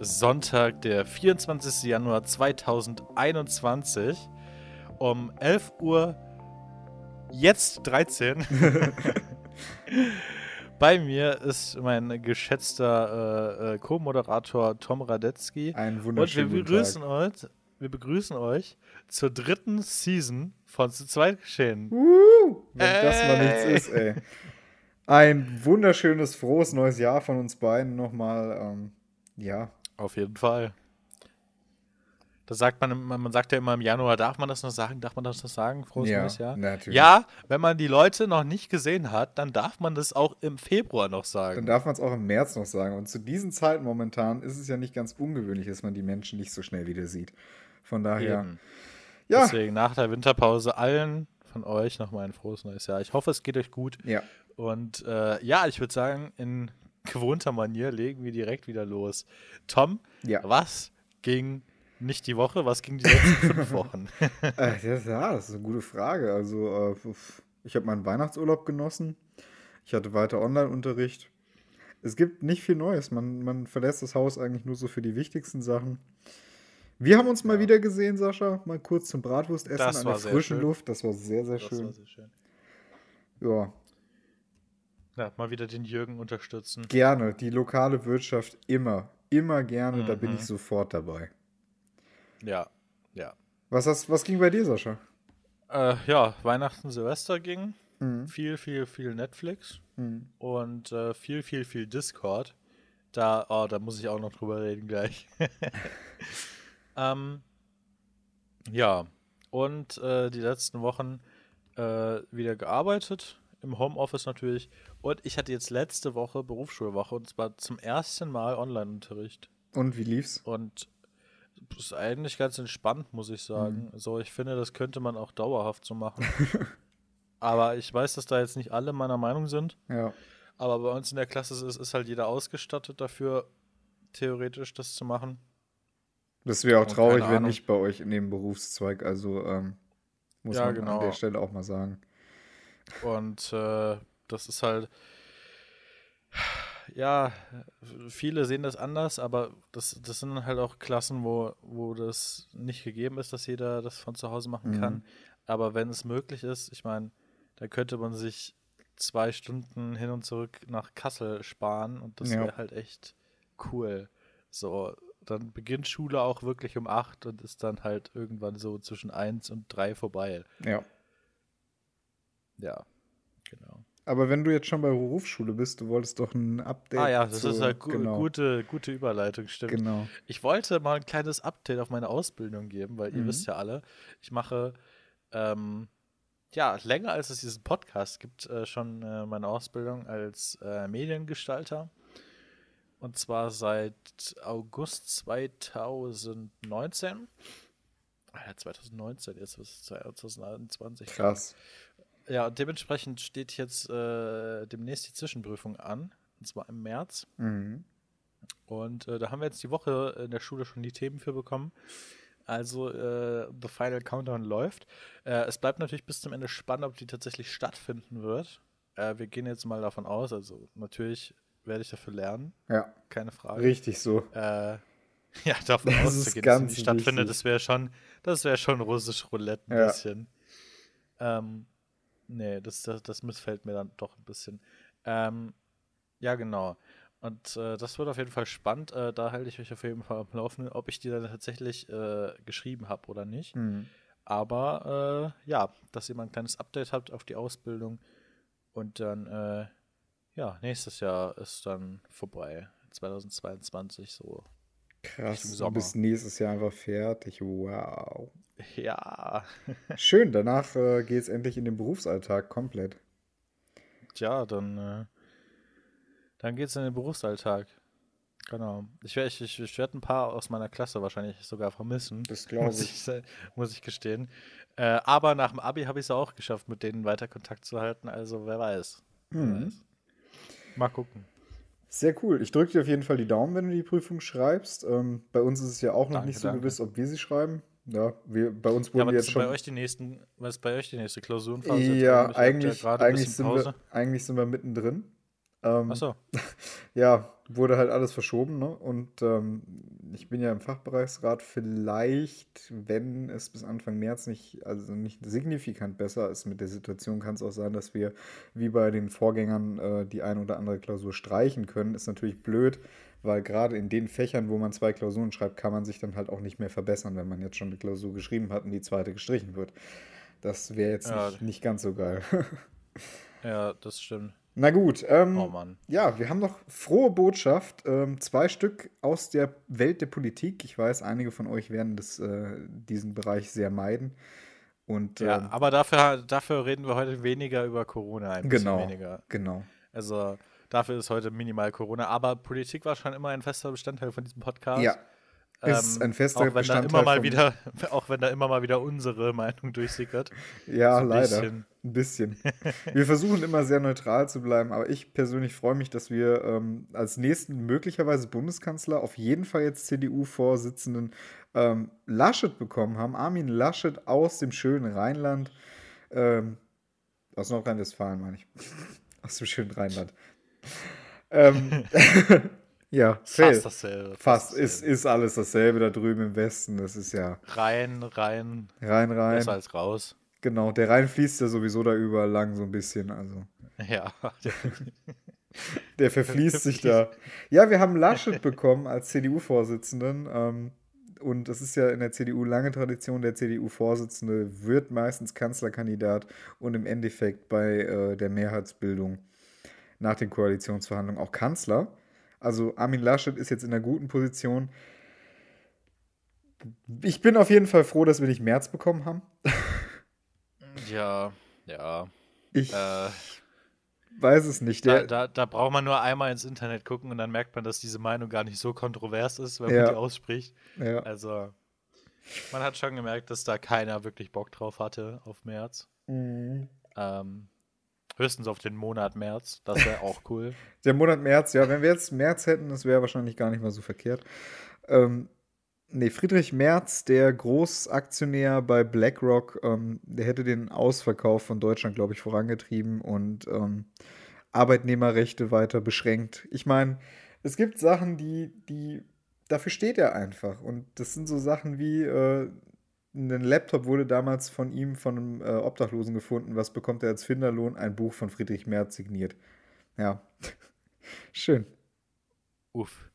Sonntag, der 24. Januar 2021 um 11 Uhr, jetzt 13. Bei mir ist mein geschätzter äh, äh, Co-Moderator Tom Radetzky. Ein wunderschönen Und wir begrüßen euch, wir begrüßen euch zur dritten Season von Zu zweit geschehen. Uh, wenn das mal nichts ist, ey. Ein wunderschönes, frohes neues Jahr von uns beiden nochmal. Ähm, ja. Auf jeden Fall. Da sagt man, man sagt ja immer im Januar, darf man das noch sagen? Darf man das noch sagen? Frohes Ja, neues Jahr? natürlich. Ja, wenn man die Leute noch nicht gesehen hat, dann darf man das auch im Februar noch Dann sagen. darf man es auch im März noch sagen. Und zu diesen Zeiten momentan ist es ja nicht ganz ungewöhnlich, dass man die Menschen nicht so schnell wieder sieht. Von daher, Eben. ja, Deswegen nach der Winterpause allen von euch nochmal ein frohes neues Jahr. Ich hoffe, es geht euch gut. ja. Und äh, ja, ich würde sagen, in gewohnter Manier legen wir direkt wieder los. Tom, Ja. was ging nicht die Woche, was ging die letzten fünf Wochen? Äh, das, ja, das ist eine gute Frage. Also, äh, ich habe meinen Weihnachtsurlaub genossen. Ich hatte weiter Online-Unterricht. Es gibt nicht viel Neues. Man, man verlässt das Haus eigentlich nur so für die wichtigsten Sachen. Wir haben uns mal Ja. wieder gesehen, Sascha. Mal kurz zum Bratwurstessen Das an der frischen. Luft. Das war sehr, sehr Das schön. war sehr schön. Ja, Ja, mal wieder den Jürgen unterstützen. gerne. Die lokale Wirtschaft immer. Immer gerne. Da bin Mhm. ich sofort dabei. Ja, ja. Was, hast, was ging bei dir, Sascha? Äh, ja, Weihnachten, Silvester ging. Mhm. Viel, viel, viel Netflix Mhm. und äh, viel, viel, viel Discord. Da, oh, da muss ich auch noch drüber reden gleich. ähm, ja, und äh, die letzten Wochen äh, wieder gearbeitet, im Homeoffice natürlich. Und ich hatte jetzt letzte Woche Berufsschulwoche und zwar zum ersten Mal Online-Unterricht. Und wie lief's? Und das ist eigentlich ganz entspannt, muss ich sagen. So, ich finde, das könnte man auch dauerhaft so machen. Aber ich weiß, dass da jetzt nicht alle meiner Meinung sind. Ja. Aber bei uns in der Klasse ist, ist halt jeder ausgestattet dafür, theoretisch das zu machen. Das wäre auch Und traurig, wenn nicht bei euch in dem Berufszweig. Also ähm, muss Ja, man genau. an der Stelle auch mal sagen. Und äh, das ist halt. Ja, viele sehen das anders, aber das, das sind halt auch Klassen, wo, wo das nicht gegeben ist, dass jeder das von zu Hause machen Mhm. kann. Aber wenn es möglich ist, ich meine, da könnte man sich zwei Stunden hin und zurück nach Kassel sparen und das Ja. wäre halt echt cool. So, dann beginnt Schule auch wirklich um acht und ist dann halt irgendwann so zwischen eins und drei vorbei. Ja. Ja, genau. Aber wenn du jetzt schon bei Berufsschule bist, du wolltest doch ein Update. Ah ja, das zu- ist eine gu genau, gute, gute Überleitung, stimmt. Genau. Ich wollte mal ein kleines Update auf meine Ausbildung geben, weil ihr Mhm. wisst ja alle, ich mache ähm, ja länger als es diesen Podcast gibt, äh, schon äh, meine Ausbildung als äh, Mediengestalter. Und zwar seit August 2019. Ah ja, 2019, jetzt ist es 2021. Krass. Ja, und dementsprechend steht jetzt äh, demnächst die Zwischenprüfung an, und zwar im März. Mhm. Und äh, da haben wir jetzt die Woche in der Schule schon die Themen für bekommen. Also äh, The Final Countdown läuft. Äh, es bleibt natürlich bis zum Ende spannend, ob die tatsächlich stattfinden wird. Äh, wir gehen jetzt mal davon aus, also natürlich werde ich dafür lernen, Ja, keine Frage. richtig so. Äh, ja, davon Das ist auszugehen, dass sie ganz nicht stattfindet, das wäre schon, das wäre schon russisch Roulette ein Ja. bisschen. Ähm, nee, das, das, das missfällt mir dann doch ein bisschen. Ähm, ja, genau. Und äh, das wird auf jeden Fall spannend. Äh, da halte ich euch auf jeden Fall am Laufenden, ob ich die dann tatsächlich äh, geschrieben habe oder nicht. Mhm. Aber äh, ja, dass ihr mal ein kleines Update habt auf die Ausbildung. Und dann, äh, ja, nächstes Jahr ist dann vorbei. 2022 so. Krass. Du bist nächstes Jahr einfach fertig. Wow. Ja, Schön, danach äh, geht es endlich in den Berufsalltag komplett. tja, dann, äh, dann geht's in den Berufsalltag. Genau. Ich werde ich, ich, ich werd ein paar aus meiner Klasse wahrscheinlich sogar vermissen. Das glaube muss ich. ich, se- muss ich gestehen. Äh, aber nach dem Abi habe ich es auch geschafft, mit denen weiter Kontakt zu halten. Also wer weiß. Wer Mhm. weiß. Mal gucken. Sehr cool. Ich drücke dir auf jeden Fall die Daumen, wenn du die Prüfung schreibst. Ähm, bei uns ist es ja auch noch Danke, nicht so danke. gewiss, ob wir sie schreiben. Ja, wir, bei uns Ja, wurden aber die was jetzt ist bei schon. euch die nächsten, was ist bei euch die nächste Klausurenphase? Ja, eigentlich? Ihr eigentlich, sind wir, eigentlich sind wir mittendrin. Ähm, Achso. Ja, wurde halt alles verschoben, ne? Und ähm, ich bin ja im Fachbereichsrat. Vielleicht, wenn es bis Anfang März nicht, also nicht signifikant besser ist mit der Situation, kann es auch sein, dass wir wie bei den Vorgängern äh, die ein oder andere Klausur streichen können. Ist natürlich blöd, weil gerade in den Fächern, wo man zwei Klausuren schreibt, kann man sich dann halt auch nicht mehr verbessern, wenn man jetzt schon eine Klausur geschrieben hat und die zweite gestrichen wird. Das wäre jetzt Ja. nicht, nicht ganz so geil. Ja, das stimmt. Na gut, ähm, Oh Mann. ja, wir haben noch frohe Botschaft. Ähm, zwei Stück aus der Welt der Politik. Ich weiß, einige von euch werden das, äh, diesen Bereich sehr meiden. Und Ja, ähm, aber dafür, dafür reden wir heute weniger über Corona, ein bisschen genau, weniger. genau. Also dafür ist heute minimal Corona. Aber Politik war schon immer ein fester Bestandteil von diesem Podcast. Ja, ist ein fester auch wenn da Bestandteil immer mal wieder, auch wenn da immer mal wieder unsere Meinung durchsickert. Ja, So leider. bisschen. Ein bisschen. Wir versuchen immer sehr neutral zu bleiben, aber ich persönlich freue mich, dass wir ähm, als nächsten möglicherweise Bundeskanzler auf jeden Fall jetzt CDU-Vorsitzenden ähm, Laschet bekommen haben. Armin Laschet aus dem schönen Rheinland. Ähm, aus Nordrhein-Westfalen, meine ich. aus dem schönen Rheinland. Ähm, ja, fail. Fast dasselbe. Fast ist, dasselbe. ist alles dasselbe da drüben im Westen. Das ist ja rein, rein, Rhein, Rhein. besser als raus. Genau, der Rhein fließt ja sowieso da überall lang so ein bisschen. Also Ja, der verfließt sich da. Ja, wir haben Laschet bekommen als CDU-Vorsitzenden. Ähm, und das ist ja in der CDU lange Tradition. Der CDU-Vorsitzende wird meistens Kanzlerkandidat und im Endeffekt bei äh, der Mehrheitsbildung nach den Koalitionsverhandlungen auch Kanzler. Also Armin Laschet ist jetzt in einer guten Position. Ich bin auf jeden Fall froh, dass wir nicht März bekommen haben. ja, ja. Ich Äh, weiß es nicht. da, da, da braucht man nur einmal ins Internet gucken und dann merkt man, dass diese Meinung gar nicht so kontrovers ist, wenn Ja. man die ausspricht. ja. Also, man hat schon gemerkt, dass da keiner wirklich Bock drauf hatte auf März. Mhm. Ähm, höchstens auf den Monat März. Das wäre auch cool. Der Monat März, ja, wenn wir jetzt März hätten, das wäre wahrscheinlich gar nicht mal so verkehrt. Ähm, nee, Friedrich Merz, der Großaktionär bei BlackRock, ähm, der hätte den Ausverkauf von Deutschland, glaube ich, vorangetrieben und ähm, Arbeitnehmerrechte weiter beschränkt. Ich meine, es gibt Sachen, die, die, dafür steht er einfach. Und das sind so Sachen wie, äh, ein Laptop wurde damals von ihm, von einem äh, Obdachlosen gefunden. Was bekommt er als Finderlohn? Ein Buch von Friedrich Merz signiert. Ja. Schön. Uff.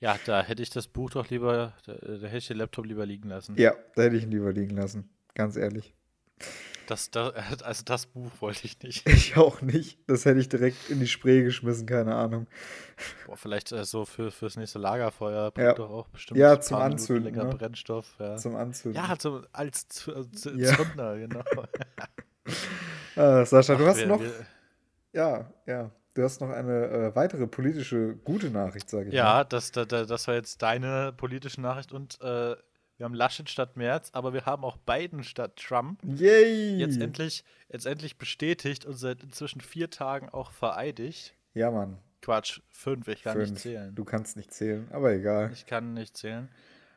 Ja, da hätte ich das Buch doch lieber, da, da hätte ich den Laptop lieber liegen lassen. Ja, da hätte ich ihn lieber liegen lassen. Ganz ehrlich. Das, das, also das Buch wollte ich nicht. Ich auch nicht. Das hätte ich direkt in die Spree geschmissen, keine Ahnung. Boah, vielleicht äh, so für, fürs nächste Lagerfeuer Ja. bringt doch auch bestimmt Ja, zum Minuten Anzünden, länger ne? Brennstoff. Ja, Zum Anzünden. ja zum, als Z Z Ja. Zünder, genau. Ah, Sascha, du Ach, hast wir- noch. wir- Ja, ja. Du hast noch eine äh, weitere politische gute Nachricht, sage ich Ja, das, das, das war jetzt deine politische Nachricht und äh, wir haben Laschet statt Merz, aber wir haben auch Biden statt Trump. Yay! Jetzt endlich, jetzt endlich bestätigt und seit inzwischen vier Tagen auch vereidigt. Ja, Mann. Quatsch, fünf, ich kann nicht Fünf. zählen. Du kannst nicht zählen, aber egal. Ich kann nicht zählen.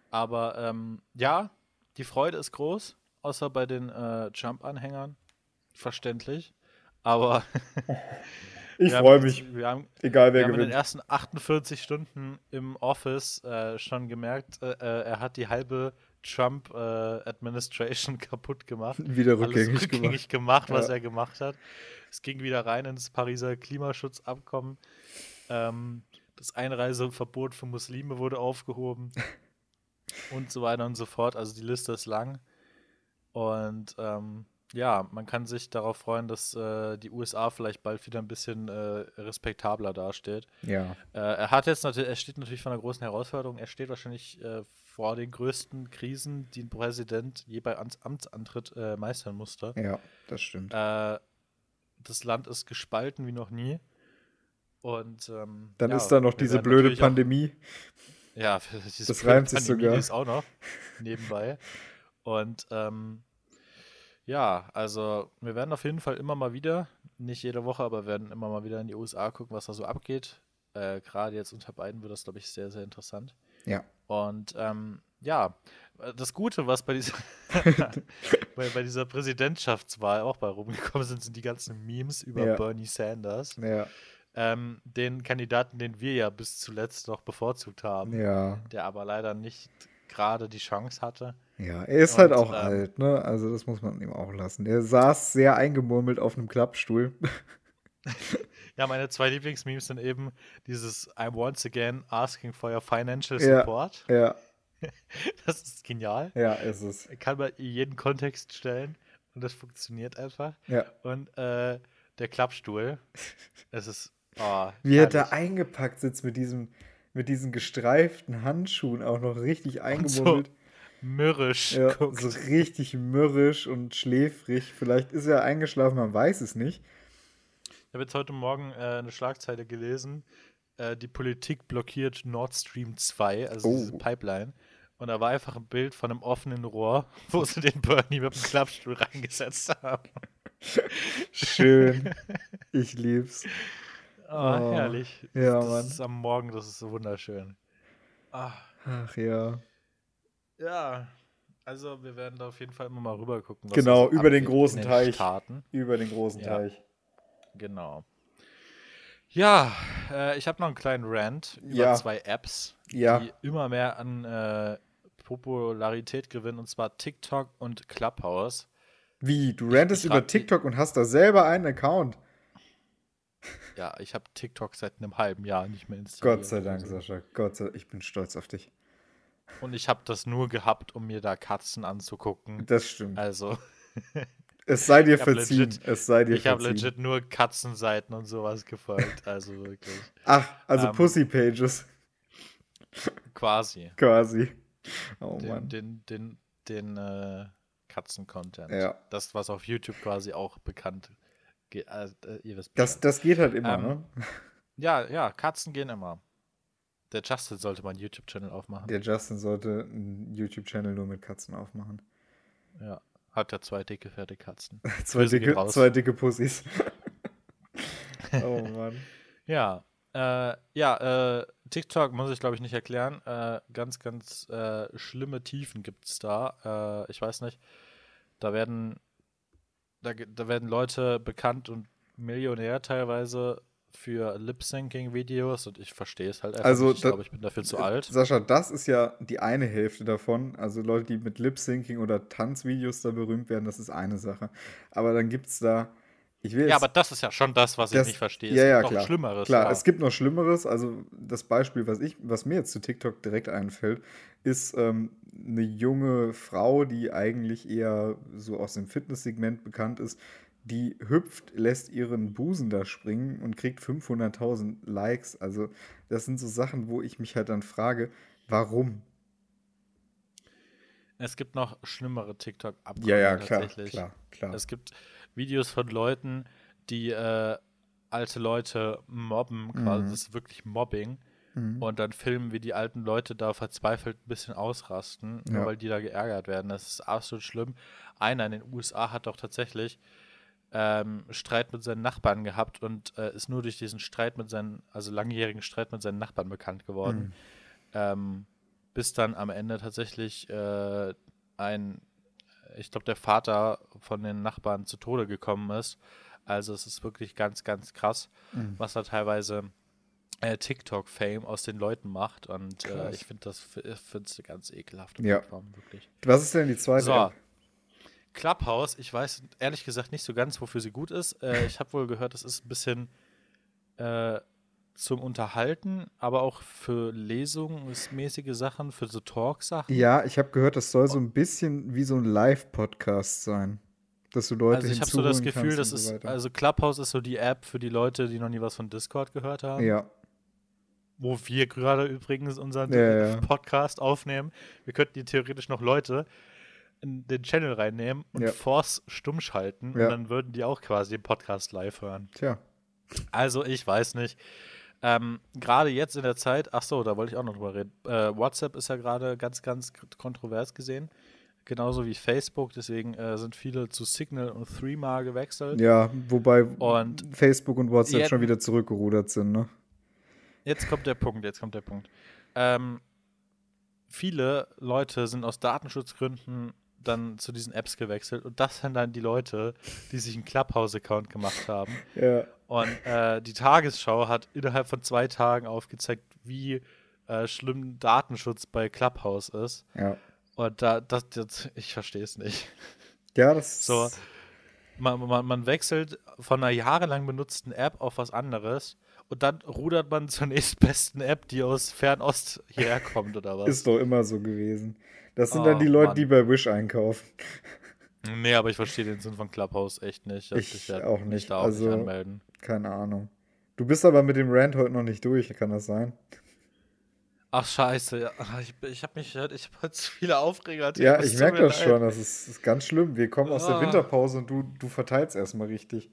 Aber ähm, ja, die Freude ist groß, außer bei den äh, Trump-Anhängern. Verständlich. Aber Ich wir freue jetzt- mich, Wir haben, egal wir wer haben in den gewinnt. ersten 48 Stunden im Office äh, schon gemerkt, äh, äh, er hat die halbe Trump-Administration kaputt gemacht. Wieder Alles rückgängig, rückgängig gemacht, was Ja. er gemacht hat. Es ging wieder rein ins Pariser Klimaschutzabkommen. Ähm, das Einreiseverbot für Muslime wurde aufgehoben. und so weiter und so fort. Also die Liste ist lang. Und ähm, ja, man kann sich darauf freuen, dass äh, die USA vielleicht bald wieder ein bisschen äh, respektabler dasteht. Ja, Äh, er hat jetzt natürlich, er steht natürlich vor einer großen Herausforderung. Er steht wahrscheinlich äh, vor den größten Krisen, die ein Präsident je bei Amts Amtsantritt äh, meistern musste. ja, das stimmt. Äh, das Land ist gespalten wie noch nie. Und ähm, Dann ja, ist da noch diese blöde natürlich auch- Pandemie. ja, Das reimt sich Pandemie, sogar. Die ist auch noch nebenbei. Und ähm, ja, also wir werden auf jeden Fall immer mal wieder, nicht jede Woche, aber werden immer mal wieder in die USA gucken, was da so abgeht. Äh, Gerade jetzt unter beiden wird das, glaube ich, sehr, sehr interessant. Ja. Und ähm, ja, das Gute, was bei dieser, bei, bei dieser Präsidentschaftswahl auch bei rumgekommen sind, sind die ganzen Memes über Ja. Bernie Sanders. Ja, ähm, den Kandidaten, den wir ja bis zuletzt noch bevorzugt haben, Ja. der aber leider nicht gerade die Chance hatte. Ja, er ist halt Und, auch ähm, alt, ne? Also das muss man ihm auch lassen. Der saß sehr eingemurmelt auf einem Klappstuhl. Ja, meine zwei Lieblingsmemes sind eben dieses I'm once again asking for your financial Ja. support. ja, Das ist genial. ja, ist es. Kann man in jeden Kontext stellen und das funktioniert einfach. Ja. Und äh, der Klappstuhl, es ist. Oh, Wie er da herrlich. eingepackt sitzt mit diesem, mit diesen gestreiften Handschuhen, auch noch richtig Und so mürrisch Ja, guckt. so richtig mürrisch und schläfrig. Vielleicht ist er eingeschlafen, man weiß es nicht. Ich habe jetzt heute Morgen äh, eine Schlagzeile gelesen. Äh, die Politik blockiert Nord Stream 2, also Oh. diese Pipeline. Und da war einfach ein Bild von einem offenen Rohr, wo sie den Bernie mit dem Klappstuhl reingesetzt haben. Schön. ich lieb's. Oh, Oh, herrlich. ja, das Mann. ist am Morgen, das ist so wunderschön. Ah, Ach ja. ja, also wir werden da auf jeden Fall immer mal rüber gucken. Genau, so über den großen in Teich. Staaten. Über den großen Ja. Teich. Genau. Ja, äh, ich habe noch einen kleinen Rant über Ja. zwei Apps, Ja. die immer mehr an äh, Popularität gewinnen, und zwar TikTok und Clubhouse. Wie? Du rantest ich über hab die- TikTok und hast da selber einen Account? Ja, ich habe TikTok seit einem halben Jahr nicht mehr installiert. Gott sei Dank, Also. Sascha. Gott sei Dank. Ich bin stolz auf dich. Und ich habe das nur gehabt, um mir da Katzen anzugucken. Das stimmt. Also, Es sei dir verziehen. legit- es sei dir ich habe legit nur Katzenseiten und sowas gefolgt. Also wirklich. Ach, also Ähm, Pussy Pages. Quasi. Quasi. Oh Den, Mann. den, den, den äh, Katzen-Content. Ja. Das, was auf YouTube quasi auch bekannt ge- äh, ihr wisst Das, das geht halt immer, Ähm, ne? Ja, ja, Katzen gehen immer. Der Justin sollte mal einen YouTube-Channel aufmachen. Der Justin sollte einen YouTube-Channel nur mit Katzen aufmachen. Ja. Hat ja zwei dicke, fette Katzen. Zwei Grüße dicke, zwei dicke Pussys. oh Mann. Ja, äh, ja, äh, TikTok muss ich glaube ich nicht erklären. Äh, ganz, ganz äh, schlimme Tiefen gibt es da. Äh, ich weiß nicht. Da werden, da, da werden Leute bekannt und Millionär teilweise für Lip-Syncing-Videos und ich verstehe es halt einfach Also, nicht. Ich glaube, ich bin dafür zu alt. Sascha, das ist ja die eine Hälfte davon. Also Leute, die mit Lip-Syncing oder Tanzvideos da berühmt werden, das ist eine Sache. Aber dann gibt es da, ich will Ja, aber das ist ja schon das, was Das- ich nicht verstehe. ja, es ja, gibt noch klar. Schlimmeres. Klar, ja. es gibt noch Schlimmeres. Also das Beispiel, was ich, was mir jetzt zu TikTok direkt einfällt, ist ähm, eine junge Frau, die eigentlich eher so aus dem Fitnesssegment bekannt ist, die hüpft, lässt ihren Busen da springen und kriegt 500.000 Likes. Also das sind so Sachen, wo ich mich halt dann frage, warum? Es gibt noch schlimmere tiktok Ja, ja, klar, klar, klar. Es gibt Videos von Leuten, die äh, alte Leute mobben, quasi, Mhm. das ist wirklich Mobbing. Mhm. Und dann filmen, wie die alten Leute da verzweifelt ein bisschen ausrasten, nur Ja. weil die da geärgert werden. Das ist absolut schlimm. Einer in den USA hat doch tatsächlich ähm, Streit mit seinen Nachbarn gehabt und äh, ist nur durch diesen Streit mit seinen, also langjährigen Streit mit seinen Nachbarn bekannt geworden. Mhm. Ähm, bis dann am Ende tatsächlich äh, ein, ich glaube, der Vater von den Nachbarn zu Tode gekommen ist. Also es ist wirklich ganz, ganz krass, Mhm. was da teilweise äh, TikTok-Fame aus den Leuten macht. Und äh, ich finde das find's ganz ekelhaft. Ja. Plattform, wirklich. Was ist denn die zweite? So. Clubhouse, ich weiß ehrlich gesagt nicht so ganz, wofür sie gut ist. Äh, ich habe wohl gehört, es ist ein bisschen äh, zum Unterhalten, aber auch für lesungsmäßige Sachen, für so Talk-Sachen. Ja, ich habe gehört, das soll so ein bisschen wie so ein Live-Podcast sein. Dass du Leute also ich habe so das Gefühl, das so ist, also Clubhouse ist so die App für die Leute, die noch nie was von Discord gehört haben. Ja, Wo wir gerade übrigens unseren Ja. Podcast aufnehmen. Wir könnten die theoretisch noch Leute in den Channel reinnehmen und Ja. Force stumm schalten und dann würden die auch quasi den Podcast live hören. tja. Also, ich weiß nicht. Ähm, gerade jetzt in der Zeit, ach so, da wollte ich auch noch drüber reden. Äh, WhatsApp ist ja gerade ganz, ganz kontrovers gesehen. Genauso wie Facebook. Deswegen äh, sind viele zu Signal und Threema gewechselt. Ja, wobei Und Facebook und WhatsApp schon wieder zurückgerudert sind, ne? Jetzt kommt der Punkt, jetzt kommt der Punkt. Ähm, viele Leute sind aus Datenschutzgründen dann zu diesen Apps gewechselt und das sind dann die Leute, die sich einen Clubhouse-Account gemacht haben Ja. Und äh, die Tagesschau hat innerhalb von zwei Tagen aufgezeigt, wie äh, schlimm Datenschutz bei Clubhouse ist. Ja. Und da, das, das ich verstehe es nicht. Ja, das So, man, man, man wechselt von einer jahrelang benutzten App auf was anderes und dann rudert man zur nächstbesten App, die aus Fernost hierher kommt oder was. ist doch immer so gewesen. Das sind Oh, dann die Leute, Mann. die bei Wish einkaufen. Nee, aber ich verstehe den Sinn von Clubhouse echt nicht. Also Ich werd auch nicht. da auch Also- nicht anmelden. Keine Ahnung. Du bist aber mit dem Rant heute noch nicht durch, kann das sein? Ach scheiße, ich, ich habe mich, ich habe heute zu viele Aufreger. Ja, ich merke das leid. schon. Das ist, ist ganz schlimm. Wir kommen aus der Ah. Winterpause und du, du verteilst erstmal richtig.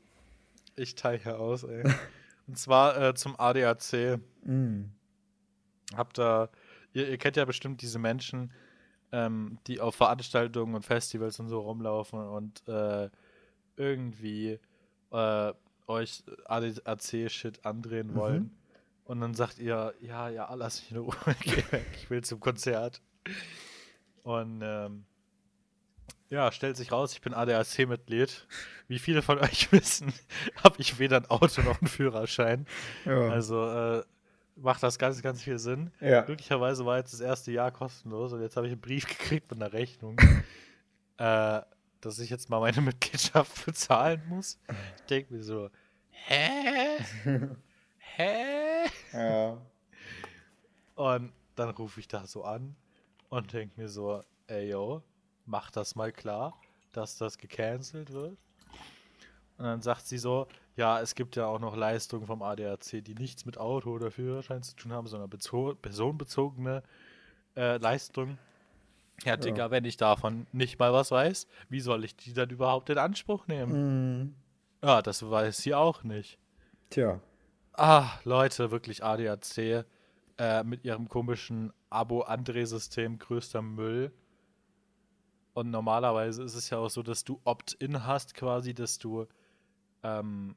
Ich teile aus, ey. Und zwar äh, zum ADAC. Mm. Habt ihr, ihr, ihr kennt ja bestimmt diese Menschen, ähm, die auf Veranstaltungen und Festivals und so rumlaufen und äh, irgendwie äh, euch ADAC-Shit andrehen Mhm. wollen. Und dann sagt ihr, ja, ja, lass mich in Ruhe, ich will zum Konzert. Und ähm, ja, stellt sich raus, ich bin ADAC-Mitglied. Wie viele von euch wissen, habe ich weder ein Auto noch einen Führerschein. Ja. Also äh, macht das ganz, ganz viel Sinn. ja. Glücklicherweise war jetzt das erste Jahr kostenlos und jetzt habe ich einen Brief gekriegt mit einer Rechnung, äh, dass ich jetzt mal meine Mitgliedschaft bezahlen muss. Ich denke mir so, hä? Hä? ja. Und dann rufe ich da so an und denke mir so, ey yo, mach das mal klar, dass das gecancelt wird. Und dann sagt sie so, ja, es gibt ja auch noch Leistungen vom ADAC, die nichts mit Auto oder Führerschein zu tun haben, sondern bezo personenbezogene äh, Leistungen. Ja, Digga, wenn ich davon nicht mal was weiß, wie soll ich die dann überhaupt in Anspruch nehmen? Mm. Ja, das weiß sie auch nicht. Tja. Ah, Leute, wirklich ADAC äh, mit ihrem komischen Abo-André-System größter Müll. Und normalerweise ist es ja auch so, dass du Opt-in hast, quasi, dass du ähm,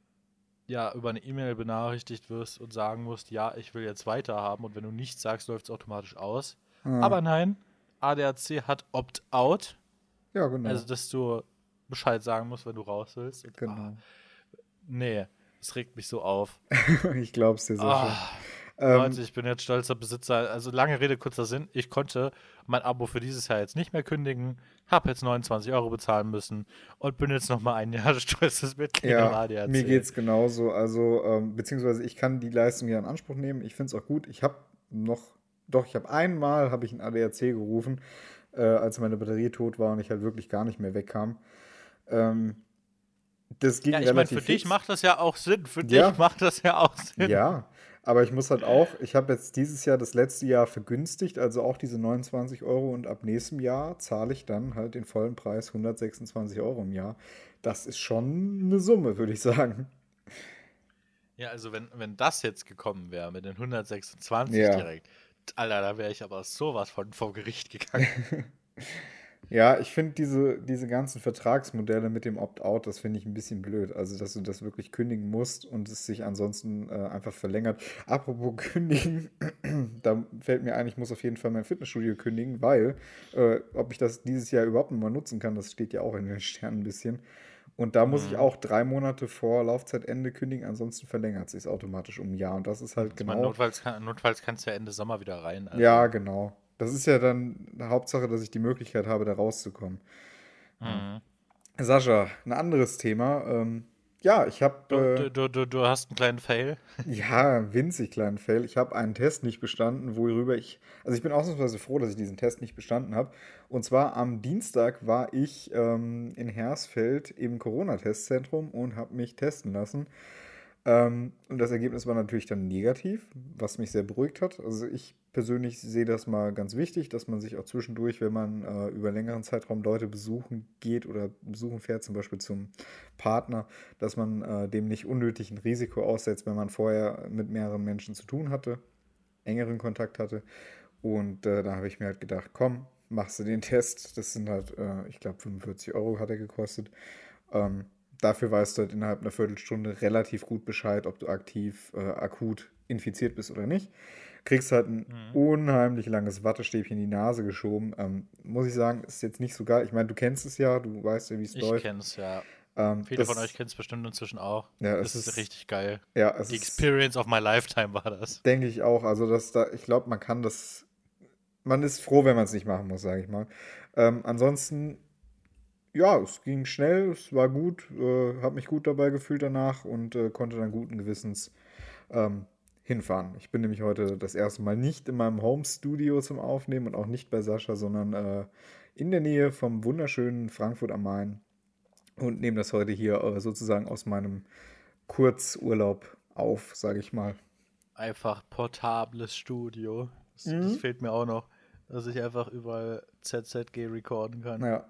ja über eine E-Mail benachrichtigt wirst und sagen musst, ja, ich will jetzt weiterhaben. Und wenn du nichts sagst, läuft es automatisch aus. Ah. Aber nein, ADAC hat Opt-out, Ja, genau. also dass du Bescheid sagen musst, wenn du raus willst. Und, genau. ah, nee, es regt mich so auf. ich glaub's dir so Ah. schon. Ähm, Leute, ich bin jetzt stolzer Besitzer. Also lange Rede, kurzer Sinn. Ich konnte mein Abo für dieses Jahr jetzt nicht mehr kündigen, habe jetzt 29 Euro bezahlen müssen und bin jetzt noch mal ein Jahr stolzes Mitglied im ja, ADAC. mir geht's genauso. Also, ähm, beziehungsweise ich kann die Leistung ja in Anspruch nehmen. Ich finde es auch gut. Ich habe noch, doch, ich habe einmal habe ich ein ADAC gerufen, äh, als meine Batterie tot war und ich halt wirklich gar nicht mehr wegkam. Ähm, das ging Ja, ich meine, für dich fix. macht das ja auch Sinn. Für Ja. dich macht das ja auch Sinn. Ja, aber ich muss halt auch, ich habe jetzt dieses Jahr das letzte Jahr vergünstigt, also auch diese 29 Euro und ab nächstem Jahr zahle ich dann halt den vollen Preis 126 Euro im Jahr. Das ist schon eine Summe, würde ich sagen. Ja, also wenn, wenn das jetzt gekommen wäre mit den 126 Ja. direkt, Alter, da wäre ich aber sowas von vor Gericht gegangen. Ja, ich finde diese, diese ganzen Vertragsmodelle mit dem Opt-out, das finde ich ein bisschen blöd. Also, dass du das wirklich kündigen musst und es sich ansonsten äh, einfach verlängert. Apropos kündigen, da fällt mir ein, ich muss auf jeden Fall mein Fitnessstudio kündigen, weil, äh, ob ich das dieses Jahr überhaupt noch mal nutzen kann, das steht ja auch in den Sternen ein bisschen. Und da muss ich Mhm. auch drei Monate vor Laufzeitende kündigen, ansonsten verlängert sich es automatisch um ein Jahr. Und das ist halt Ich meine, genau. notfalls, kann, notfalls kannst du ja Ende Sommer wieder rein. also- Ja, genau. Das ist ja dann Hauptsache, dass ich die Möglichkeit habe, da rauszukommen. Mhm. Sascha, ein anderes Thema. Ähm, ja, ich habe Du, äh, du, du, du, du hast einen kleinen Fail. ja einen winzig kleinen Fail. Ich habe einen Test nicht bestanden, worüber ich, also ich bin ausnahmsweise froh, dass ich diesen Test nicht bestanden habe. Und zwar am Dienstag war ich ähm, in Hersfeld im Corona-Testzentrum und habe mich testen lassen. Ähm, und das Ergebnis war natürlich dann negativ, was mich sehr beruhigt hat. Also ich persönlich sehe das mal ganz wichtig, dass man sich auch zwischendurch, wenn man äh, über längeren Zeitraum Leute besuchen geht oder besuchen fährt, zum Beispiel zum Partner, dass man äh, dem nicht unnötig ein Risiko aussetzt, wenn man vorher mit mehreren Menschen zu tun hatte, engeren Kontakt hatte. Und äh, da habe ich mir halt gedacht, komm, machst du den Test. Das sind halt, äh, ich glaube, 45 Euro hat er gekostet. Ähm, dafür weißt du halt innerhalb einer Viertelstunde relativ gut Bescheid, ob du aktiv, äh, akut infiziert bist oder nicht. Kriegst halt ein unheimlich langes Wattestäbchen in die Nase geschoben. Ähm, muss ich sagen, ist jetzt nicht so geil. Ich meine, du kennst es ja, du weißt ja, wie es Ich läuft. kenn's ja. Ähm, Viele das- von euch kennen es bestimmt inzwischen auch. Ja, das es ist, ist- richtig geil. Ja, Die ist, Experience of my lifetime war das. denke ich auch. Also, dass da, ich glaube, man kann das. Man ist froh, wenn man es nicht machen muss, sage ich mal. Ähm, ansonsten, ja, es ging schnell, es war gut, äh, habe mich gut dabei gefühlt danach und äh, konnte dann guten Gewissens ähm, hinfahren. Ich bin nämlich heute das erste Mal nicht in meinem Home-Studio zum Aufnehmen und auch nicht bei Sascha, sondern äh, in der Nähe vom wunderschönen Frankfurt am Main und nehme das heute hier äh, sozusagen aus meinem Kurzurlaub auf, sage ich mal. Einfach portables Studio. Das, Mhm. das fehlt mir auch noch, dass ich einfach überall ZZG recorden kann. Naja,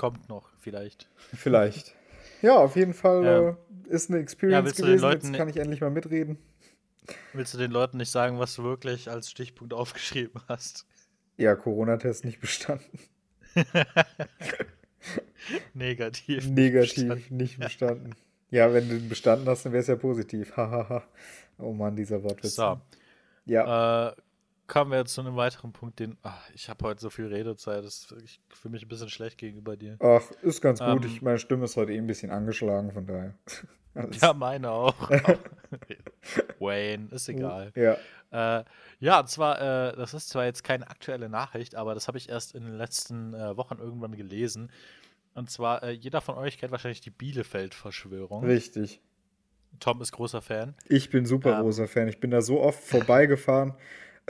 Kommt noch, vielleicht. vielleicht. Ja, auf jeden Fall Ja. äh, ist eine Experience den gewesen. Leuten Jetzt ni- kann ich endlich mal mitreden. Willst du den Leuten nicht sagen, was du wirklich als Stichpunkt aufgeschrieben hast? Ja, Corona-Test nicht bestanden. Negativ. nicht Negativ bestanden. nicht bestanden. Ja, wenn du ihn bestanden hast, dann wäre es ja positiv. Hahaha. oh Mann, dieser Wortwitz. So, Ja, äh, kommen wir jetzt zu einem weiteren Punkt, den. Ach, ich habe heute so viel Redezeit, das ist wirklich für mich ein bisschen schlecht gegenüber dir. ach, ist ganz gut. ähm, ich, meine Stimme ist heute eh ein bisschen angeschlagen, von daher. Alles- Ja, meine auch. Wayne, ist egal. Ja, Äh, ja, und zwar, äh, das ist zwar jetzt keine aktuelle Nachricht, aber das habe ich erst in den letzten äh, Wochen irgendwann gelesen. Und zwar, äh, jeder von euch kennt wahrscheinlich die Bielefeld-Verschwörung. richtig. Tom ist großer Fan. Ich bin super Ähm. großer Fan. Ich bin da so oft vorbeigefahren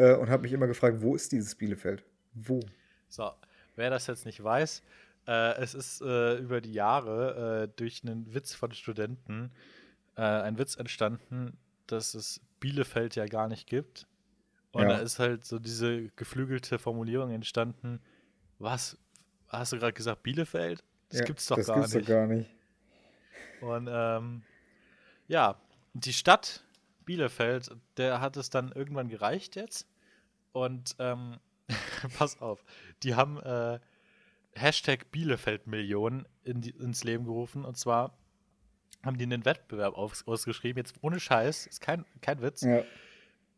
äh, und habe mich immer gefragt, wo ist dieses Bielefeld? Wo? So, wer das jetzt nicht weiß, äh, es ist äh, über die Jahre äh, durch einen Witz von Studenten äh, ein Witz entstanden, dass es Bielefeld ja gar nicht gibt. Und Ja. da ist halt so diese geflügelte Formulierung entstanden, was, hast du gerade gesagt, Bielefeld? Das Ja, gibt's doch das gar gibt's nicht. doch gar nicht. Und ähm, ja, die Stadt Bielefeld, der hat es dann irgendwann gereicht jetzt. Und ähm, pass auf, die haben äh, Hashtag Bielefeld-Millionen in ins Leben gerufen. Und zwar haben die einen Wettbewerb aus, ausgeschrieben, jetzt ohne Scheiß, ist kein, kein Witz. Ja.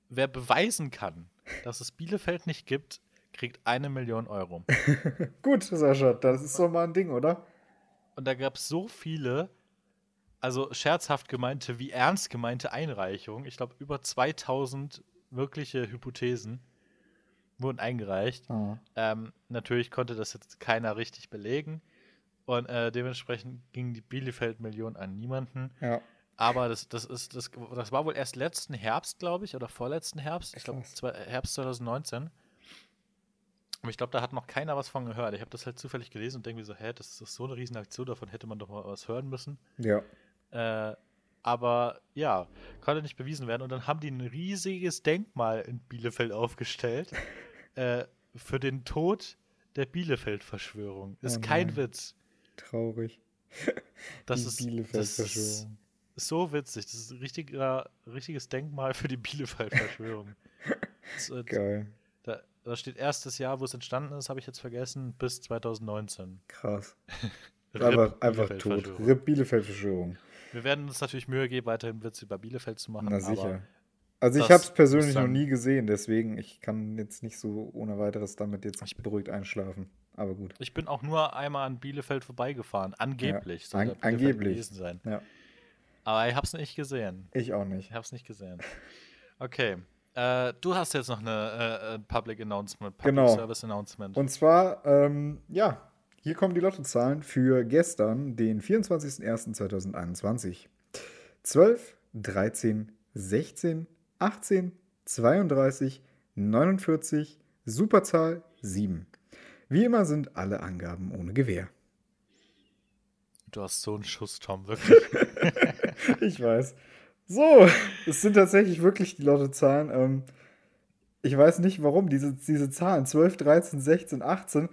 Wer beweisen kann, dass es Bielefeld nicht gibt, kriegt eine Million Euro. Gut, Sascha, das ist doch mal ein Ding, oder? Und da gab es so viele, also scherzhaft gemeinte wie ernst gemeinte Einreichungen. Ich glaube, über 2000 wirkliche Hypothesen wurden eingereicht. Ah. Ähm, natürlich konnte das jetzt keiner richtig belegen. Und äh, dementsprechend ging die Bielefeld-Million an niemanden. Ja. Aber das, das, ist, das, das war wohl erst letzten Herbst, glaube ich, oder vorletzten Herbst. Ich glaube, zwei- Herbst 2019. Aber ich glaube, da hat noch keiner was von gehört. Ich habe das halt zufällig gelesen und denke mir so, hä, das ist so eine Riesenaktion, davon hätte man doch mal was hören müssen. Ja. Äh, aber ja, konnte nicht bewiesen werden. Und dann haben die ein riesiges Denkmal in Bielefeld aufgestellt äh, für den Tod der Bielefeld-Verschwörung. Ist Oh kein. Witz. Traurig. Das Die ist, das ist Bielefeld-Verschwörung. so witzig. Das ist ein richtiger, richtiges Denkmal für die Bielefeld-Verschwörung. Geil. da, da steht erstes Jahr, wo es entstanden ist, habe ich jetzt vergessen, bis 2019. Krass. Einfach, einfach tot. RIP Bielefeld-Verschwörung. Wir werden uns natürlich Mühe geben, weiterhin Witze über Bielefeld zu machen. Na sicher. Also ich habe es persönlich noch nie gesehen, deswegen ich kann jetzt nicht so ohne weiteres damit jetzt Ich- beruhigt einschlafen. Aber gut. Ich bin auch nur einmal an Bielefeld vorbeigefahren. Angeblich. soll an- angeblich. gewesen sein. Ja, Aber ich habe es nicht gesehen. ich auch nicht. Ich habe es nicht gesehen. Okay. Äh, du hast jetzt noch eine äh, äh, Public Announcement, Public Genau. Service Announcement. Und zwar, ähm, ja, hier kommen die Lottozahlen für gestern, den 24.01.2021. 12, 13, 16, 18, 32, 49, Superzahl 7. Wie immer sind alle Angaben ohne Gewähr. du hast so einen Schuss, Tom, wirklich. Ich weiß. So, es sind tatsächlich wirklich die Lottozahlen. Ähm, ich weiß nicht warum, diese, diese Zahlen 12, 13, 16, 18,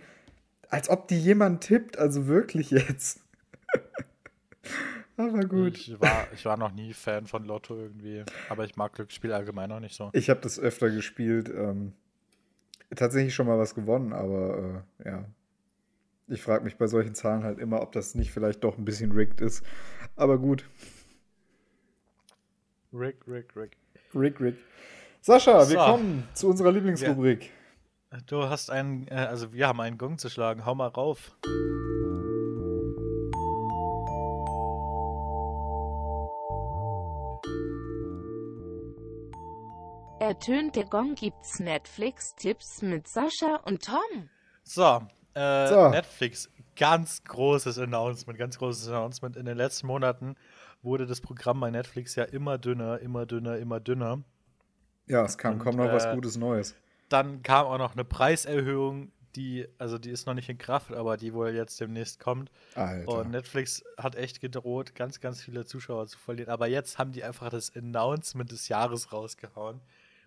als ob die jemand tippt, also wirklich jetzt. Aber gut. Ich war, ich war noch nie Fan von Lotto irgendwie. Aber ich mag Glücksspiel allgemein auch nicht so. Ich habe das öfter gespielt. Ähm, tatsächlich schon mal was gewonnen, aber äh, ja. Ich frage mich bei solchen Zahlen halt immer, ob das nicht vielleicht doch ein bisschen rigged ist. Aber gut. Rick, Rick, Rick. Rick, Rick. Sascha, wir So. kommen zu unserer Lieblingsrubrik. Du hast einen, äh, also wir haben einen Gong zu schlagen. Hau mal rauf. Ertönt der Gong gibt's Netflix-Tipps mit Sascha und Tom. So, äh, so. Netflix, ganz großes Announcement, ganz großes Announcement. In den letzten Monaten wurde das Programm bei Netflix ja immer dünner, immer dünner, immer dünner. Ja, es kam und, kaum noch äh, was Gutes Neues. Dann kam auch noch eine Preiserhöhung, die, also die ist noch nicht in Kraft, aber die wohl jetzt demnächst kommt. Alter. Und Netflix hat echt gedroht, ganz, ganz viele Zuschauer zu verlieren. Aber jetzt haben die einfach das Announcement des Jahres rausgehauen.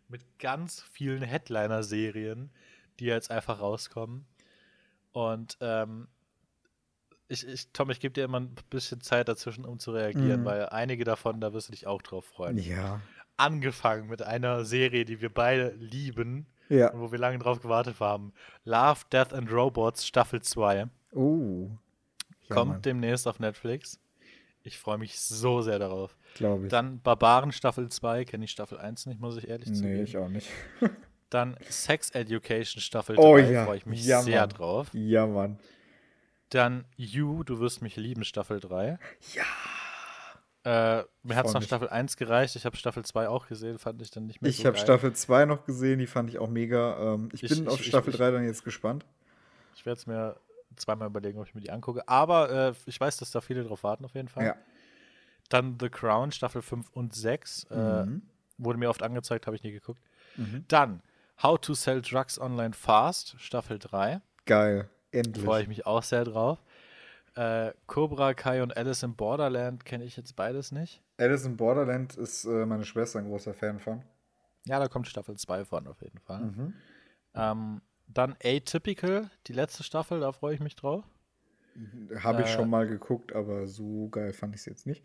Mit ganz vielen Headliner-Serien, die jetzt einfach rauskommen. Und ähm, ich, ich, Tom, ich gebe dir immer ein bisschen Zeit dazwischen, um zu reagieren, Mhm. weil einige davon, da wirst du dich auch drauf freuen. ja. Angefangen mit einer Serie, die wir beide lieben Ja. wo wir lange drauf gewartet haben. Love, Death and Robots Staffel 2 Oh. Ja, kommt Mann, demnächst auf Netflix. Ich freue mich so sehr darauf. Glaube ich. Dann Barbaren Staffel 2, kenne ich Staffel 1 nicht, muss ich ehrlich nee, zugeben. ich auch nicht. Dann Sex Education Staffel Oh 3, ja, freue ich mich ja, sehr Mann. drauf. Ja, Mann. Dann You, du wirst mich lieben, Staffel 3. Ja. Äh, mir hat es nach. Staffel 1 gereicht. Ich habe Staffel 2 auch gesehen, fand ich dann nicht mehr Ich so habe. Staffel 2 noch gesehen, die fand ich auch mega. Ähm, ich Ich- bin ich- auf ich- Staffel ich- 3 dann jetzt gespannt. Ich werde es mir zweimal überlegen, ob ich mir die angucke. Aber äh, ich weiß, dass da viele drauf warten, auf jeden Fall. Ja. Dann The Crown, Staffel 5 und 6. Äh, Mhm. wurde mir oft angezeigt, habe ich nie geguckt. Mhm. Dann How to Sell Drugs Online Fast, Staffel 3. Geil. Endlich. Freue ich mich auch sehr drauf. Äh, Cobra Kai und Alice in Borderland kenne ich jetzt beides nicht. Alice in Borderland ist äh, meine Schwester ein großer Fan von. Ja, da kommt Staffel 2 von auf jeden Fall. Mhm. Ähm, dann Atypical, die letzte Staffel, da freue ich mich drauf. Habe ich Äh, schon mal geguckt, aber so geil fand ich es jetzt nicht.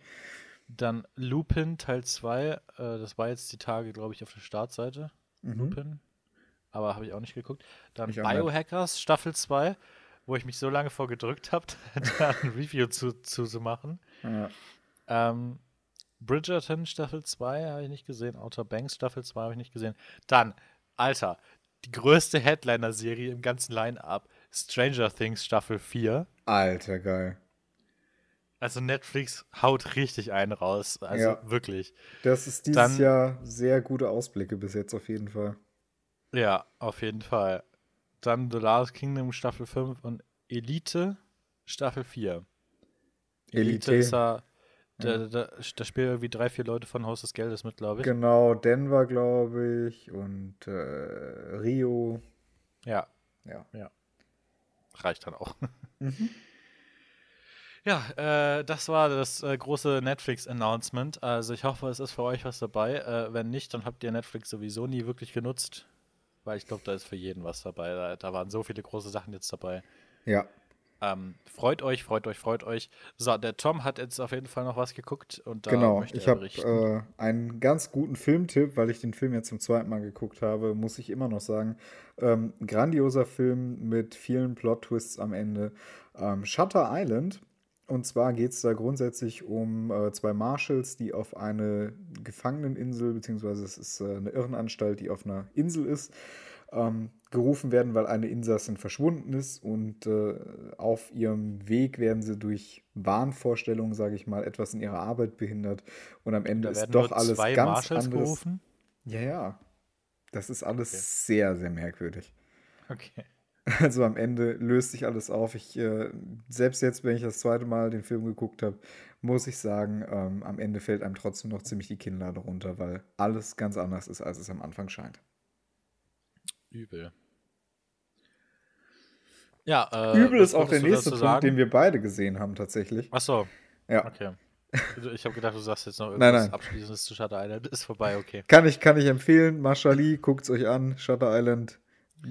Dann Lupin Teil 2, äh, das war jetzt die Tage, glaube ich, auf der Startseite. Mhm. Lupin. Aber habe ich auch nicht geguckt. Dann. Biohackers Staffel 2, wo ich mich so lange vorgedrückt habe, da ein Review zu, zu, zu machen. Ja. Ähm, Bridgerton Staffel 2 habe ich nicht gesehen. Outer Banks Staffel 2 habe ich nicht gesehen. Dann, Alter, die größte Headliner-Serie im ganzen Line-Up. Stranger Things Staffel 4. Alter, geil. Also Netflix haut richtig einen raus. Also Ja. wirklich. Das ist dieses Dann- Jahr sehr gute Ausblicke bis jetzt auf jeden Fall. Ja, auf jeden Fall. Dann The Last Kingdom Staffel 5 und Elite Staffel 4. Elite Elite. ist ja, da, da, da spielen irgendwie drei, vier Leute von Haus des Geldes mit, glaube ich. Genau, Denver, glaube ich, und äh, Rio. Ja, Ja. reicht dann auch. Mhm. Ja, äh, das war das äh, große Netflix-Announcement. Also ich hoffe, es ist für euch was dabei. Äh, wenn nicht, dann habt ihr Netflix sowieso nie wirklich genutzt. Weil ich glaube, da ist für jeden was dabei. Da, da waren so viele große Sachen jetzt dabei. Ja. Ähm, freut euch, freut euch, freut euch. So, der Tom hat jetzt auf jeden Fall noch was geguckt und da genau, möchte ich habe äh, einen ganz guten Filmtipp, weil ich den Film jetzt zum zweiten Mal geguckt habe, muss ich immer noch sagen. Ähm, grandioser Film mit vielen Plot-Twists am Ende. Ähm, Shutter Island. Und zwar geht es da grundsätzlich um äh, zwei Marshals, die auf eine Gefangeneninsel, beziehungsweise es ist äh, eine Irrenanstalt, die auf einer Insel ist, ähm, gerufen werden, weil eine Insassin verschwunden ist und äh, auf ihrem Weg werden sie durch Wahnvorstellungen, sage ich mal, etwas in ihrer Arbeit behindert und am Ende ist doch alles ganz Marshalls anderes. gerufen. Ja, ja. Das ist alles Okay. sehr, sehr merkwürdig. Okay. Also am Ende löst sich alles auf. Ich, äh, selbst jetzt, wenn ich das zweite Mal den Film geguckt habe, muss ich sagen, ähm, am Ende fällt einem trotzdem noch ziemlich die Kinnlade runter, weil alles ganz anders ist, als es am Anfang scheint. Übel. Ja, äh, Übel ist auch der nächste Punkt, sagen? den wir beide gesehen haben, tatsächlich. Achso, Ja. okay. Also, Ich habe gedacht, du sagst jetzt noch Nein, irgendwas nein. Abschließendes zu Shutter Island. Ist vorbei, okay. Kann ich, kann ich empfehlen. Marshali, guckt es euch an. Shutter Island.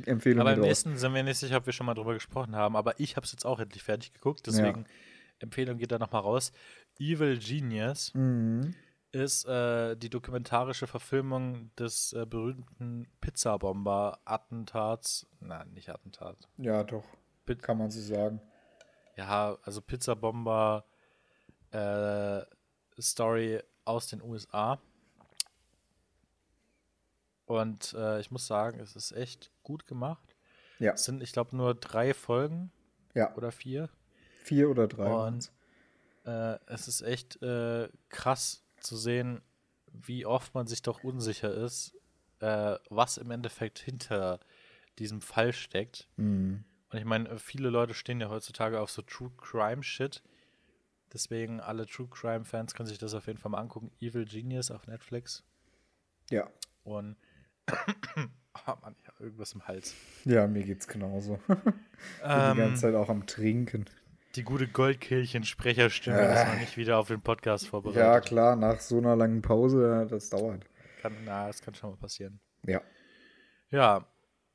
Empfehlung Aber im nächsten sind wir nicht sicher, ob wir schon mal drüber gesprochen haben. Aber ich habe es jetzt auch endlich fertig geguckt. Deswegen Empfehlung geht da nochmal raus. Evil Genius Mhm. ist äh, die dokumentarische Verfilmung des äh, berühmten Pizzabomber-Attentats. Nein, nicht Attentat. Ja, doch. Bit- Kann man so sagen. Ja, also Pizzabomber äh, Story aus den USA. Und äh, ich muss sagen, es ist echt gut gemacht. Ja. Es sind, ich glaube, nur drei Folgen Ja. oder vier. Vier oder drei. Und-. Äh, es ist echt äh, krass zu sehen, wie oft man sich doch unsicher ist, äh, was im Endeffekt hinter diesem Fall steckt. Mhm. Und ich meine, viele Leute stehen ja heutzutage auf so True Crime Shit. Deswegen alle True Crime Fans können sich das auf jeden Fall mal angucken. Evil Genius auf Netflix. Ja. Und oh Mann, ich habe irgendwas im Hals. Ja, mir geht's genauso. Bin die ganze Ähm, Zeit auch am Trinken. die gute Goldkehlchen-Sprecherstimme ist noch nicht wieder auf den Podcast vorbereitet. Ja, klar, nach so einer langen Pause, ja, das dauert. Kann, na, das kann schon mal passieren. Ja. Ja,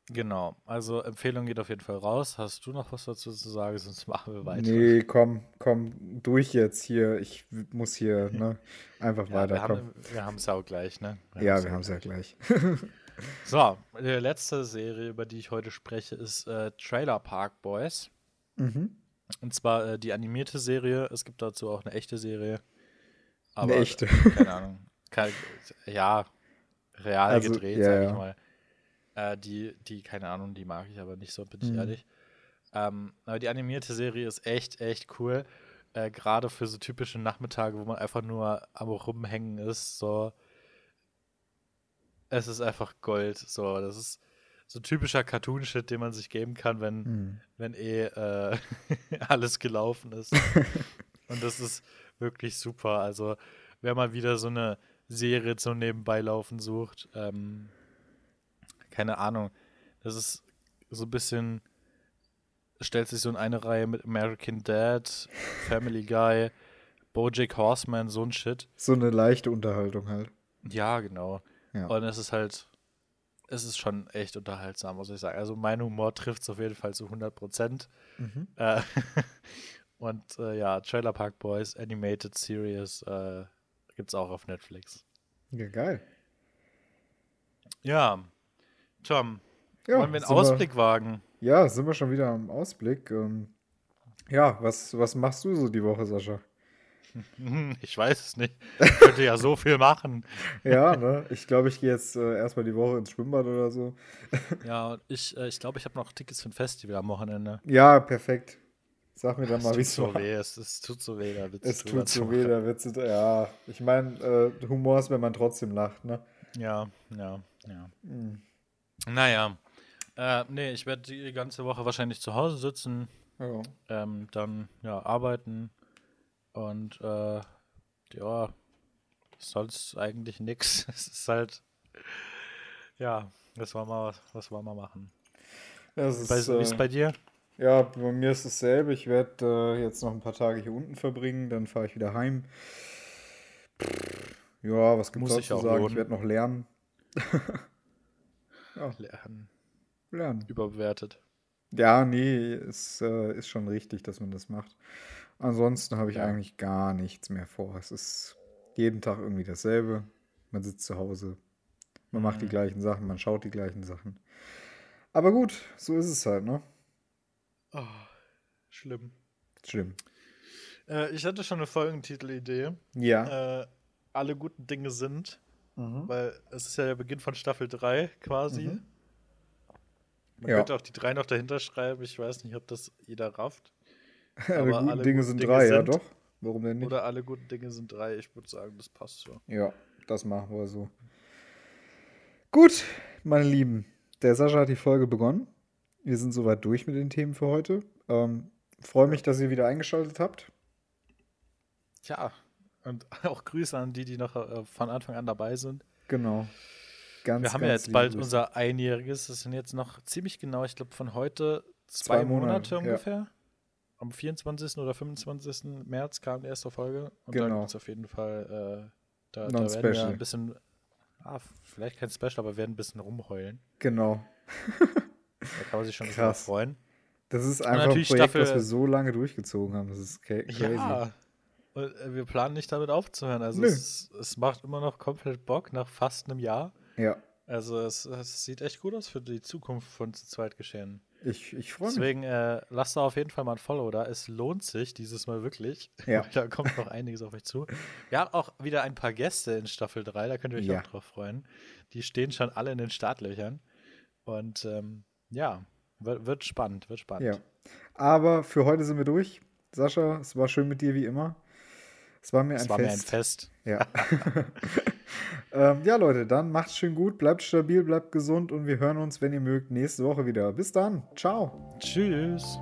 genau. Also Empfehlung geht auf jeden Fall raus. Hast du noch was dazu zu sagen? Sonst machen wir weiter. Nee, komm, komm, durch jetzt hier. Ich muss hier, ne, einfach Ja, wir weiterkommen. wir haben es auch gleich, ne? Ja, haben's wir haben es ja gleich. So, die letzte Serie, über die ich heute spreche, ist äh, Trailer Park Boys. mhm. Und zwar äh, die animierte Serie. Es gibt dazu auch eine echte Serie. Eine echte. Keine Ahnung. Kein, ja, real Also, gedreht, ja, sag ich ja. mal. Äh, die, die, keine Ahnung, die mag ich aber nicht so, bin ich Mhm. ehrlich. Ähm, aber die animierte Serie ist echt, echt cool. Äh, Gerade für so typische Nachmittage, wo man einfach nur am Rumhängen ist. So, es ist einfach Gold. So, das ist so typischer Cartoon-Shit, den man sich geben kann, wenn, Mhm. wenn eh äh, alles gelaufen ist. Und das ist wirklich super. Also, wer mal wieder so eine Serie zum Nebenbeilaufen sucht, ähm, keine Ahnung, das ist so ein bisschen, stellt sich so in eine Reihe mit American Dad, Family Guy, Bojack Horseman, so ein Shit. So eine leichte Unterhaltung halt. Ja, genau. Ja. Und es ist halt, es ist schon echt unterhaltsam, muss ich sagen. Also mein Humor trifft es auf jeden Fall zu 100 Prozent. Mhm. Äh, und äh, ja, Trailer Park Boys Animated Series äh, gibt es auch auf Netflix. Ja, geil. Ja, Tom, Ja, wollen wir einen Ausblick wagen? Ja, sind wir schon wieder am Ausblick. Ähm, ja, was, was machst du so die Woche, Sascha? Hm, Ich weiß es nicht. Ich könnte ja so viel machen. Ja, ne? Ich glaube, ich gehe jetzt äh, erstmal die Woche ins Schwimmbad oder so. Ja, ich glaube, ich, glaub, ich habe noch Tickets für ein Festival am Wochenende. Ja, perfekt. Sag mir dann Es mal, wie tut es so weh, es, es tut so weh, da Witze Es tut zu so weh, da wird's, ja. Ich meine, äh, Humor ist, wenn man trotzdem lacht, ne? Ja, ja, ja. Mhm. Naja. Äh, nee, ich werde die ganze Woche wahrscheinlich zu Hause sitzen, Ja. ähm, dann ja arbeiten und äh, ja, sonst eigentlich nix. Es ist halt, ja, was wollen wir, was wollen wir machen? Das ist, Bei, wie ist äh, bei dir? Ja, bei mir ist dasselbe. Ich werde äh, jetzt noch ein paar Tage hier unten verbringen, dann fahre ich wieder heim. Ja, was gibt's Muss noch sich zu sagen? lohnen. Ich werde noch lernen. Lernen Lernen. überbewertet. Ja, nee, es äh, ist schon richtig, dass man das macht. Ansonsten habe ich Ja. eigentlich gar nichts mehr vor. Es ist jeden Tag irgendwie dasselbe. Man sitzt zu Hause, man macht die Mhm. gleichen Sachen, man schaut die gleichen Sachen. Aber gut, so ist es halt, ne? Oh, schlimm. Schlimm. Äh, ich hatte schon eine Folgentitelidee. Ja. Äh, alle guten Dinge sind, Mhm. weil es ist ja der Beginn von Staffel 3 quasi. Mhm. Man Ja. könnte auch die 3 noch dahinter schreiben. Ich weiß nicht, ob das jeder rafft. Alle guten alle Dinge guten sind Dinge drei, ja sind- doch. Warum denn nicht? Oder alle guten Dinge sind 3. Ich würde sagen, das passt so. Ja, das machen wir so. Gut, meine Lieben, der Sascha hat die Folge begonnen. Wir sind soweit durch mit den Themen für heute. Ähm, Freue mich, dass ihr wieder eingeschaltet habt. Tja, und auch Grüße an die, die noch äh, von Anfang an dabei sind. Genau. Ganz, Wir haben ja jetzt bald Grüße. unser einjähriges. Das sind jetzt noch ziemlich genau, ich glaube, von heute zwei, Zwei Monate, Monate ja. Am 24. oder 25. März kam die erste Folge. Und da Genau. gibt es auf jeden Fall, äh, da, da ein werden wir ein bisschen, ah, vielleicht kein Special, aber wir werden ein bisschen rumheulen. Genau. Da kann man sich schon Krass. freuen. Das ist einfach ein Projekt, Staffel- was wir so lange durchgezogen haben. Das ist crazy. Ja. Und äh, wir planen nicht damit aufzuhören. Also es, es macht immer noch komplett Bock nach fast einem Jahr. Ja, Also es, es sieht echt gut aus für die Zukunft von zu zweit geschehen. Ich, ich freue mich. Deswegen äh, lasst da auf jeden Fall mal ein Follow da. Es lohnt sich dieses Mal wirklich. Ja. da kommt noch einiges auf euch zu. Wir haben auch wieder ein paar Gäste in Staffel 3, da könnt ihr euch Ja. auch drauf freuen. Die stehen schon alle in den Startlöchern. Und ähm, ja, wird, wird spannend, wird spannend. Ja. Aber für heute sind wir durch. Sascha, es war schön mit dir wie immer. Es war mir Es ein war mir ein Fest. Fest. Ja. Ähm, ja, Leute, dann macht's schön gut, bleibt stabil, bleibt gesund und wir hören uns, wenn ihr mögt, nächste Woche wieder. Bis dann. Ciao. Tschüss.